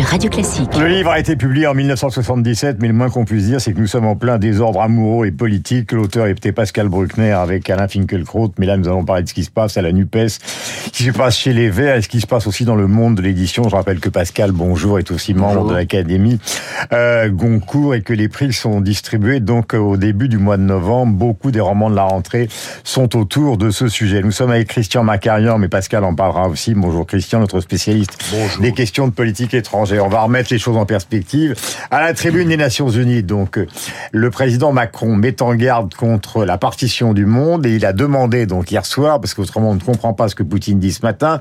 sur Radio Classique. Le livre a été publié en 1977, mais le moins qu'on puisse dire, c'est que nous sommes en plein désordre amoureux et politique. L'auteur était Pascal Bruckner avec Alain Finkielkraut, mais là nous allons parler de ce qui se passe à la NUPES, ce qui se passe chez les Verts et ce qui se passe aussi dans le monde de l'édition. Je rappelle que Pascal, bonjour, est aussi membre de l'Académie euh, Goncourt et que les prix sont distribués donc au début du mois de novembre. Beaucoup des romans de la rentrée sont autour de ce sujet. Nous sommes avec Christian Macarian, mais Pascal en parlera aussi. Bonjour Christian, notre spécialiste Bonjour. des questions de politique étrangère. On va remettre les choses en perspective. À la tribune des Nations Unies, donc, euh, le président Macron met en garde contre la partition du monde et il a demandé, donc, hier soir, parce qu'autrement on ne comprend pas ce que Poutine dit ce matin,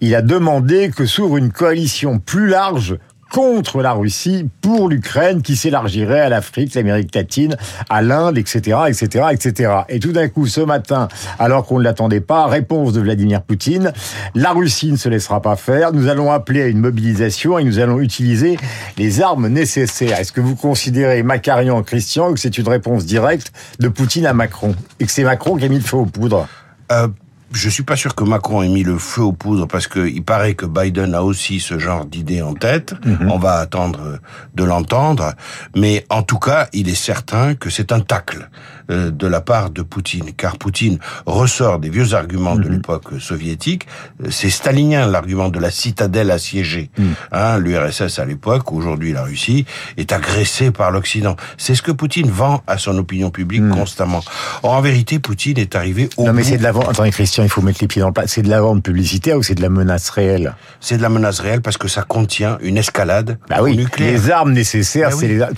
il a demandé que s'ouvre une coalition plus large contre la Russie pour l'Ukraine qui s'élargirait à l'Afrique, l'Amérique latine, à l'Inde, etc., etc., etc. Et tout d'un coup, ce matin, alors qu'on ne l'attendait pas, réponse de Vladimir Poutine, la Russie ne se laissera pas faire, nous allons appeler à une mobilisation et nous allons utiliser les armes nécessaires. Est-ce que vous considérez, Macarian, Christian, que c'est une réponse directe de Poutine à Macron? Et que c'est Macron qui a mis le feu aux poudres? Euh, je suis pas sûr que Macron ait mis le feu aux poudres parce que il paraît que Biden a aussi ce genre d'idée en tête. Mhm. On va attendre de l'entendre, mais en tout cas, il est certain que c'est un tacle euh, de la part de Poutine, car Poutine ressort des vieux arguments de Mhm. l'époque soviétique. Euh, C'est stalinien l'argument de la citadelle assiégée. Mhm. Hein, L'URSS à l'époque, aujourd'hui la Russie, est agressée par l'Occident. C'est ce que Poutine vend à son opinion publique constamment. Or, en vérité, Poutine est arrivé au. Non mais c'est de la vente, attendez Christian, il faut mettre les pieds dans le plat, c'est de la vente publicitaire ou c'est de la menace réelle? C'est de la menace réelle parce que ça contient une escalade Bah oui, nucléaire. les armes nécessaires, Bah c'est les armes...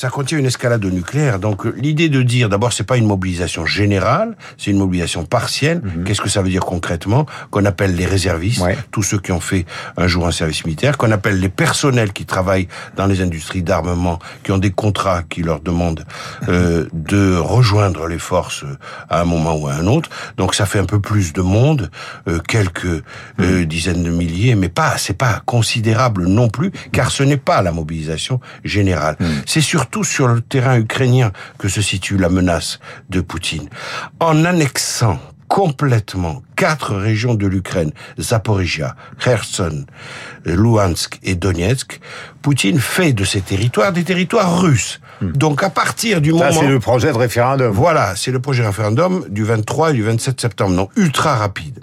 Ça contient une escalade nucléaire. Donc euh, l'idée de dire, d'abord, c'est pas une mobilisation générale, c'est une mobilisation partielle. Qu'est-ce que ça veut dire concrètement Qu'on appelle les réservistes, Mhm. Ouais. tous ceux qui ont fait un jour un service militaire, qu'on appelle les personnels qui travaillent dans les industries d'armement, qui ont des contrats qui leur demandent euh, de rejoindre les forces euh, à un moment ou à un autre. Donc ça fait un peu plus de monde, euh, quelques Mhm. euh, dizaines de milliers, mais pas, c'est pas considérable non plus, car ce n'est pas la mobilisation générale. Mhm. C'est surtout sur le terrain ukrainien que se situe la menace de Poutine. En annexant complètement quatre régions de l'Ukraine, Zaporizhia, Kherson, Luhansk et Donetsk, Poutine fait de ces territoires des territoires russes. Donc à partir du Hmm. Ça, moment... c'est le projet de référendum. Voilà, c'est le projet référendum du 23 et du 27 septembre, donc ultra rapide,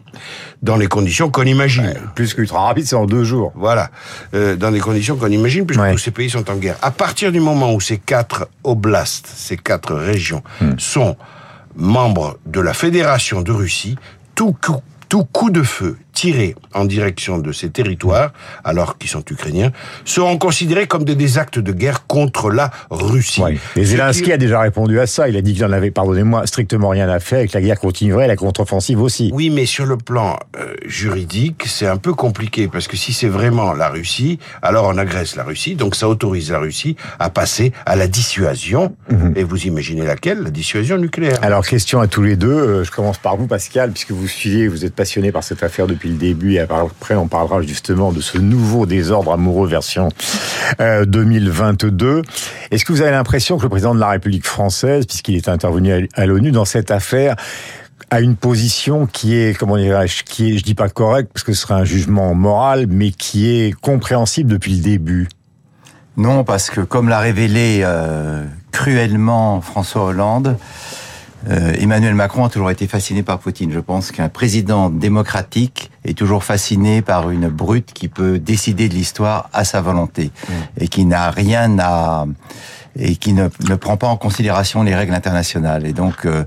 dans les conditions qu'on imagine. Plus qu'ultra rapide, c'est en deux jours. Voilà, euh, dans les conditions qu'on imagine, puisque Ouais. tous ces pays sont en guerre. À partir du moment où ces quatre oblasts, ces quatre régions, sont membres de la Fédération de Russie, tout coup, tout coup de feu tiré en direction de ces territoires, alors qu'ils sont ukrainiens, seront considérés comme des, des actes de guerre contre la Russie. Ouais. Et Zelensky qui- a déjà répondu à ça. Il a dit qu'il en avait, pardonnez-moi, strictement rien à faire et que la guerre continuerait, la contre-offensive aussi. Oui, mais sur le plan euh, juridique, c'est un peu compliqué parce que si c'est vraiment la Russie, alors on agresse la Russie, donc ça autorise la Russie à passer à la dissuasion. Et vous imaginez laquelle? La dissuasion nucléaire. Alors, question à tous les deux. Euh, Je commence par vous, Pascal, puisque vous suivez, vous êtes passionné par cette affaire depuis le début. Et après, on parlera justement de ce nouveau désordre amoureux version euh, 2022. Est-ce que vous avez l'impression que le président de la République française, puisqu'il est intervenu à- à l'ONU dans cette affaire, a une position qui est, comment dirais-je, qui est, je dis pas correcte, parce que ce serait un jugement moral, mais qui est compréhensible depuis le début? Non, parce que comme l'a révélé euh, cruellement François Hollande, euh, Emmanuel Macron a toujours été fasciné par Poutine. Je pense qu'un président démocratique est toujours fasciné par une brute qui peut décider de l'histoire à sa volonté et qui n'a rien à et qui ne, ne prend pas en considération les règles internationales. Et donc euh,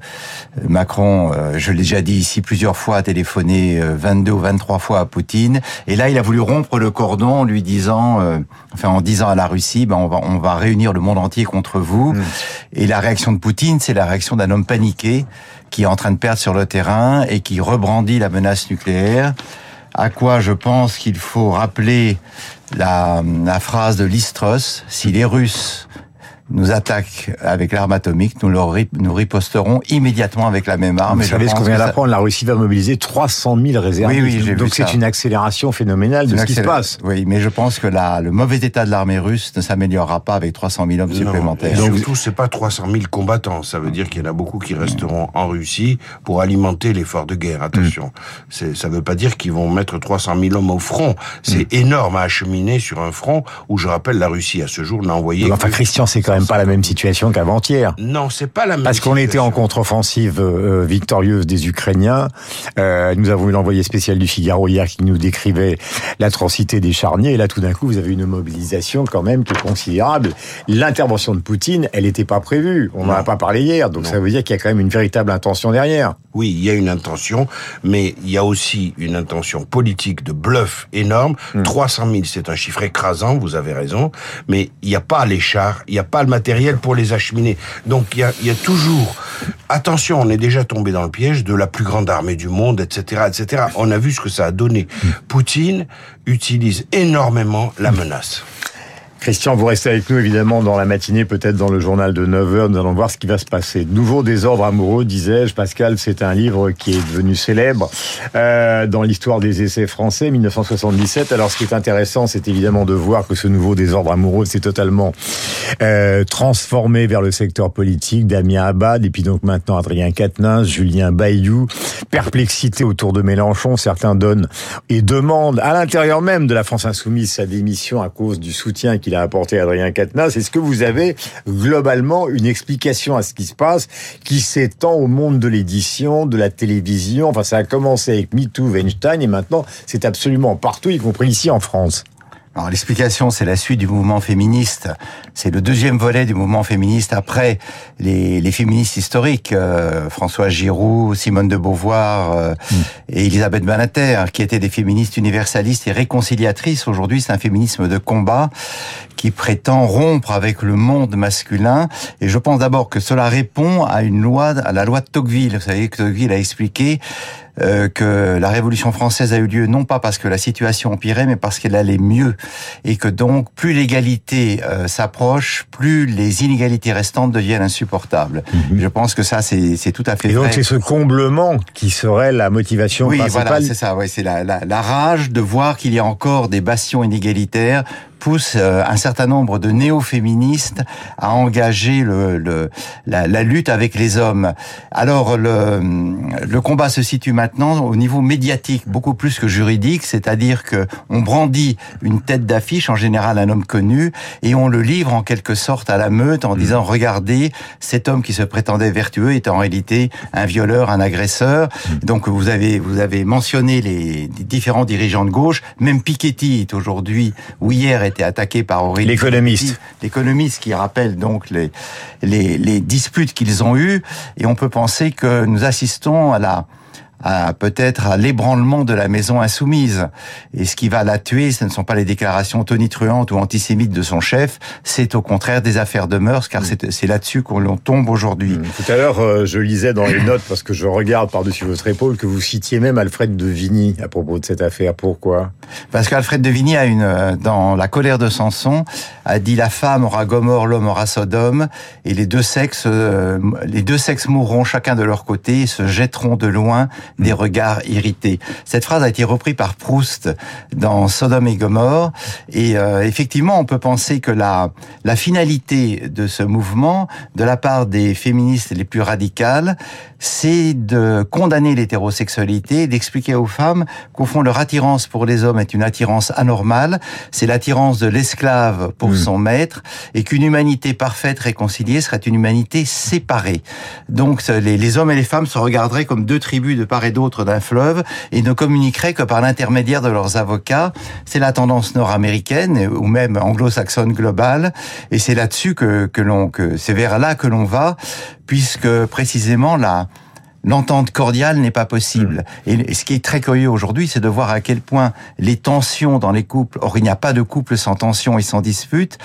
Macron, euh, je l'ai déjà dit ici plusieurs fois, a téléphoné euh, 22 ou 23 fois à Poutine. Et là, il a voulu rompre le cordon en lui disant, euh, enfin en disant à la Russie, ben on va on va réunir le monde entier contre vous. Et la réaction de Poutine, c'est la réaction d'un homme paniqué qui est en train de perdre sur le terrain et qui rebrandit la menace nucléaire. À quoi je pense qu'il faut rappeler la, la phrase de Listros, si les Russes nous attaque avec l'arme atomique, nous, leur, nous riposterons immédiatement avec la même arme. Vous savez ce qu'on vient d'apprendre, la Russie va mobiliser 300 000 réservistes. Oui, oui, Donc c'est une accélération phénoménale de ce qui se passe. Oui, mais je pense que la, le mauvais état de l'armée russe ne s'améliorera pas avec 300 000 hommes supplémentaires. Donc, surtout, c'est pas 300 000 combattants. Ça veut dire qu'il y en a beaucoup qui resteront en Russie pour alimenter l'effort de guerre. Attention, mm. ça veut pas dire qu'ils vont mettre 300 000 hommes au front. C'est mm. énorme à acheminer sur un front où, je rappelle, la Russie à ce jour n'a envoyé. Enfin, Christian, c'est quand même pas la même situation qu'avant-hier. Non, c'est pas la même. Parce qu'on était en contre-offensive euh, victorieuse des Ukrainiens. Euh, nous avons eu l'envoyé spécial du Figaro hier qui nous décrivait l'atrocité des charniers. Et là, tout d'un coup, vous avez une mobilisation quand même qui est considérable. L'intervention de Poutine, elle n'était pas prévue. On n'en a pas parlé hier. Donc ça veut dire qu'il y a quand même une véritable intention derrière. Oui, il y a une intention, mais il y a aussi une intention politique de bluff énorme. 300 hmm. 000, c'est un chiffre écrasant, vous avez raison, mais il n'y a pas les chars, il n'y a pas le matériel pour les acheminer. Donc il y a, il y a toujours... Attention, on est déjà tombé dans le piège de la plus grande armée du monde, etc., etc. On a vu ce que ça a donné. Hmm. Poutine utilise énormément la menace. Christian, vous restez avec nous évidemment dans la matinée, peut-être dans le journal de 9h, nous allons voir ce qui va se passer. Nouveau désordre amoureux, disais-je, Pascal, c'est un livre qui est devenu célèbre euh, dans l'histoire des essais français, 1977. Alors ce qui est intéressant, c'est évidemment de voir que ce nouveau désordre amoureux s'est totalement euh, transformé vers le secteur politique, Damien Abad, et puis donc maintenant Adrien Quatennens, Julien Bayou, perplexité autour de Mélenchon, certains donnent et demandent à l'intérieur même de la France Insoumise sa démission à cause du soutien qui a apporté Adrien Quatennens. Est-ce que vous avez globalement une explication à ce qui se passe qui s'étend au monde de l'édition, de la télévision? Enfin, ça a commencé avec MeToo, Weinstein et maintenant c'est absolument partout, y compris ici en France. Alors l'explication, c'est la suite du mouvement féministe. C'est le deuxième volet du mouvement féministe après les, les féministes historiques, euh, François Giroud, Simone de Beauvoir euh, mm. et Elisabeth Banater, qui étaient des féministes universalistes et réconciliatrices. Aujourd'hui, c'est un féminisme de combat qui prétend rompre avec le monde masculin. Et je pense d'abord que cela répond à une loi, à la loi de Tocqueville. Vous savez que Tocqueville a expliqué euh, que la Révolution française a eu lieu non pas parce que la situation empirait, mais parce qu'elle allait mieux, et que donc plus l'égalité euh, s'approche, plus les inégalités restantes deviennent insupportables. Mhm. Je pense que ça, c'est tout à fait. Et donc c'est ce comblement qui serait la motivation oui, principale. Oui, voilà, c'est ça. Ouais, c'est la, la, la rage de voir qu'il y a encore des bastions inégalitaires pousse euh, un certain nombre de néo-féministes à engager le, le la, la, lutte avec les hommes. Alors le, le combat se situe maintenant au niveau médiatique, beaucoup plus que juridique, c'est-à-dire que on brandit une tête d'affiche, en général un homme connu, et on le livre en quelque sorte à la meute en mmh. disant regardez, cet homme qui se prétendait vertueux est en réalité un violeur, un agresseur. Mmh. Donc vous avez vous avez mentionné les, les différents dirigeants de gauche, même Piketty est aujourd'hui ou hier été attaqué par Aurélie. L'économiste. L'économiste qui rappelle donc les, les, les disputes qu'ils ont eues. Et on peut penser que nous assistons à la, à peut-être à l'ébranlement de la maison insoumise. Et ce qui va la tuer, ce ne sont pas les déclarations tonitruantes ou antisémites de son chef, c'est au contraire des affaires de mœurs, car mm. c'est là-dessus qu'on tombe aujourd'hui. Mm. Tout à l'heure, euh, je lisais dans les notes, parce que je regarde par-dessus votre épaule, que vous citiez même Alfred de Vigny à propos de cette affaire. Pourquoi? Parce qu'Alfred de Vigny a une, euh, dans La colère de Samson, a dit la femme aura Gomorre, l'homme aura Sodome, et les deux sexes, euh, les deux sexes mourront chacun de leur côté, et se jetteront de loin des regards irrités. Cette phrase a été reprise par Proust dans Sodome et Gomorre. Et euh, effectivement, on peut penser que la, la finalité de ce mouvement, de la part des féministes les plus radicales, c'est de condamner l'hétérosexualité, d'expliquer aux femmes qu'au fond leur attirance pour les hommes est une attirance anormale, c'est l'attirance de l'esclave pour hmm. son maître, et qu'une humanité parfaite réconciliée serait une humanité séparée. Donc les, les hommes et les femmes se regarderaient comme deux tribus de part et d'autre d'un fleuve et ne communiqueraient que par l'intermédiaire de leurs avocats. C'est la tendance nord-américaine ou même anglo-saxonne globale, et c'est là-dessus que, que l'on que c'est vers là que l'on va, puisque précisément la l'entente cordiale n'est pas possible. Et ce qui est très curieux aujourd'hui, c'est de voir à quel point les tensions dans les couples, or il n'y a pas de couple sans tension et sans dispute,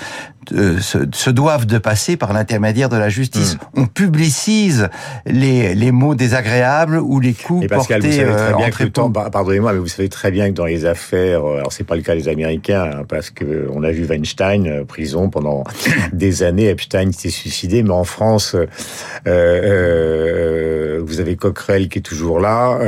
euh, se, se, doivent de passer par l'intermédiaire de la justice. Mm. On publicise les, les mots désagréables ou les coups Et Pascal, portés vous savez très euh, bien en que le trépeau. temps, pardonnez-moi, mais vous savez très bien que dans les affaires, euh, alors c'est pas le cas des Américains, hein, parce que on a vu Weinstein prison pendant des années, Epstein s'est suicidé, mais en France, euh, euh, vous avez Coquerel qui est toujours là,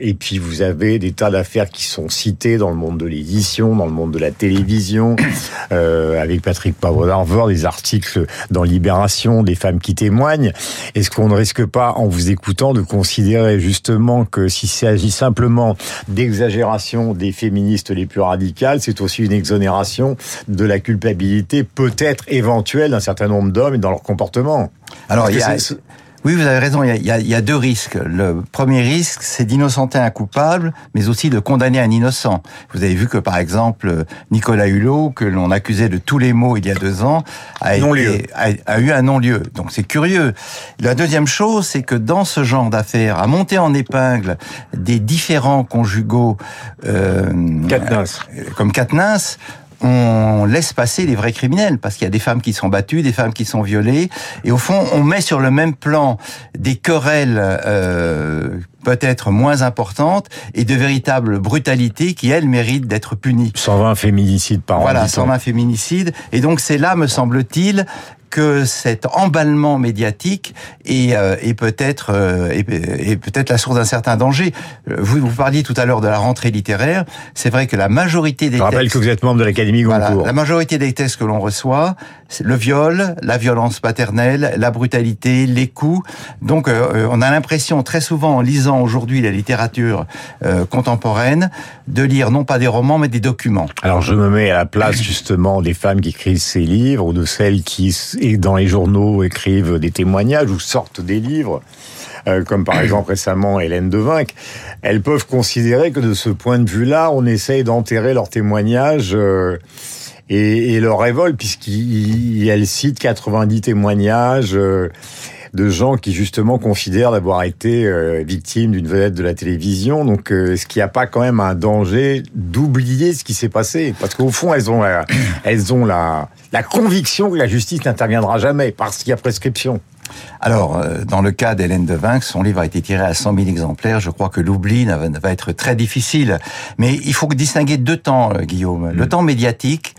et puis vous avez des tas d'affaires qui sont citées dans le monde de l'édition, dans le monde de la télévision, avec Patrick Poivre des articles dans Libération, des femmes qui témoignent. Est-ce qu'on ne risque pas, en vous écoutant, de considérer justement que s'il s'agit simplement d'exagération des féministes les plus radicales, c'est aussi une exonération de la culpabilité peut-être éventuelle d'un certain nombre d'hommes et dans leur comportement? Alors, il y a, oui, vous avez raison. Il y a, il y a- deux risques. Le premier risque, c'est d'innocenter un coupable, mais aussi de condamner un innocent. Vous avez vu que, par exemple, Nicolas Hulot, que l'on accusait de tous les maux il y a deux ans, a, été- a, a eu un non-lieu. Donc c'est curieux. La deuxième chose, c'est que dans ce genre d'affaires, à monter en épingle des différents conjugaux euh, Katniss. euh, comme Katniss, on laisse passer les vrais criminels parce qu'il y a des femmes qui sont battues, des femmes qui sont violées, et au fond, on met sur le même plan des querelles euh, peut-être moins importantes et de véritables brutalités qui elles méritent d'être punies. 120 féminicides par an. Voilà, dit-on. 120 féminicides. Et donc c'est là, me semble-t-il, que cet emballement médiatique est, euh, est peut-être euh, est, est peut-être la source d'un certain danger. Euh, Vous vous parliez tout à l'heure de la rentrée littéraire. C'est vrai que la majorité des Je rappelle textes que vous êtes membre de l'Académie voilà, Goncourt. la majorité des textes que l'on reçoit, c'est le viol, la violence paternelle, la brutalité, les coups. Donc, euh, on a l'impression très souvent, en lisant aujourd'hui la littérature euh, contemporaine, de lire non pas des romans, mais des documents. Alors je me mets à la place justement des femmes qui écrivent ces livres ou de celles qui dans les journaux écrivent des témoignages ou sortent des livres, euh, comme par exemple récemment Hélène Devinck. Elles peuvent considérer que de ce point de vue-là, on essaye d'enterrer leurs témoignages. euh, et, leur révolte, puisqu'elle cite 90 témoignages euh, de gens qui justement considèrent d'avoir été euh, victimes d'une vedette de la télévision. Donc, euh, est-ce qu'il n'y a pas quand même un danger d'oublier ce qui s'est passé? Parce qu'au fond, elles ont, la, elles ont la, la conviction que la justice n'interviendra jamais parce qu'il y a prescription. Alors, euh, dans le cas d'Hélène Devinck, son livre a été tiré à 100 000 exemplaires. Je crois que l'oubli va être très difficile. Mais il faut distinguer deux temps, Guillaume. Le temps médiatique,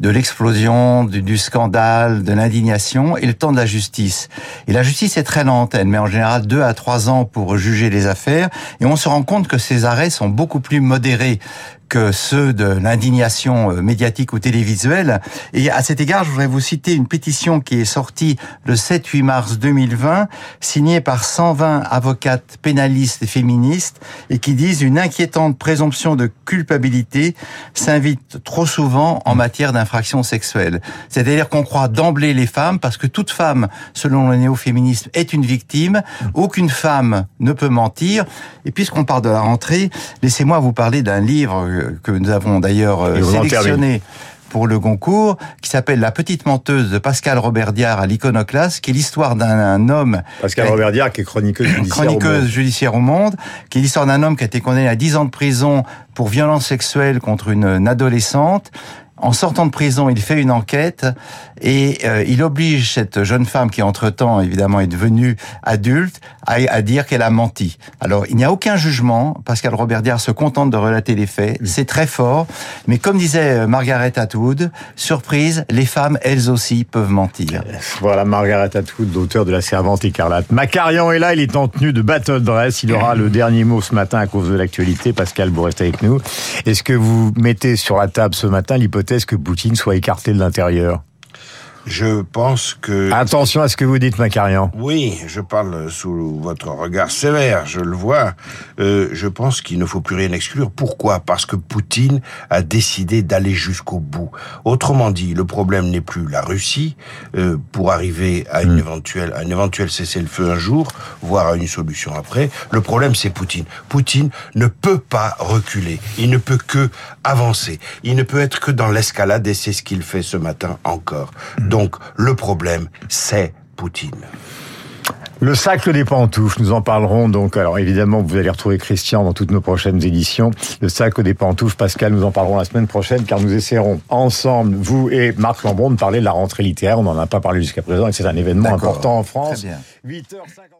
de l'explosion, du, scandale, de l'indignation, et le temps de la justice. Et la justice est très lente. Elle met en général deux à trois ans pour juger les affaires. Et on se rend compte que ces arrêts sont beaucoup plus modérés que ceux de l'indignation euh, médiatique ou télévisuelle. Et à cet égard, je voudrais vous citer une pétition qui est sortie le 7-8 mars 2020, signée par 120 avocates pénalistes et féministes, et qui disent une inquiétante présomption de culpabilité s'invite trop souvent en matière d'infraction sexuelle. C'est-à-dire qu'on croit d'emblée les femmes, parce que toute femme, selon le néo-féminisme, est une victime. Aucune femme ne peut mentir. Et puisqu'on parle de la rentrée, laissez-moi vous parler d'un livre que nous avons d'ailleurs euh, sélectionné pour le Goncourt, qui s'appelle La petite menteuse de Pascal Robert Diard à l'iconoclaste, qui est l'histoire d'un un homme Pascal qui a- Robert Diard, qui est chroniqueuse judiciaire. au chroniqueuse Monde. judiciaire au monde, qui est l'histoire d'un homme qui a été condamné à 10 ans de prison pour violence sexuelle contre une adolescente. En sortant de prison, il fait une enquête et euh, il oblige cette jeune femme qui entre-temps évidemment est devenue adulte à, à dire qu'elle a menti. Alors il n'y a aucun jugement, Pascal Robert Diard se contente de relater les faits, c'est très fort, mais comme disait euh, Margaret Atwood, surprise, les femmes elles aussi peuvent mentir. Voilà, Margaret Atwood, l'auteur de La Servante écarlate. Macarian est là, il est en tenue de battle dress. Il aura le dernier mot ce matin à cause de l'actualité. Pascal, vous restez avec nous. Est-ce que vous mettez sur la table ce matin l'hypothèse que Poutine soit écarté de l'intérieur? Je pense que... Attention à ce que vous dites, Macarian. Oui, je parle sous votre regard sévère, je le vois. Euh, je pense qu'il ne faut plus rien exclure. Pourquoi? Parce que Poutine a décidé d'aller jusqu'au bout. Autrement dit, le problème n'est plus la Russie euh, pour arriver à une éventuelle, à un éventuel cessez-le-feu un jour, voire à une solution après. Le problème, c'est Poutine. Poutine ne peut pas reculer. Il ne peut que avancer. Il ne peut être que dans l'escalade et c'est ce qu'il fait ce matin encore. Donc, le problème, c'est Poutine. Le sac des pantoufles, nous en parlerons donc. Alors évidemment, vous allez retrouver Christian dans toutes nos prochaines éditions. Le sac des pantoufles, Pascal, nous en parlerons la semaine prochaine car nous essaierons ensemble, vous et Marc Lambron, de parler de la rentrée littéraire. On n'en a pas parlé jusqu'à présent et c'est un événement important en France. Très bien. 8h50.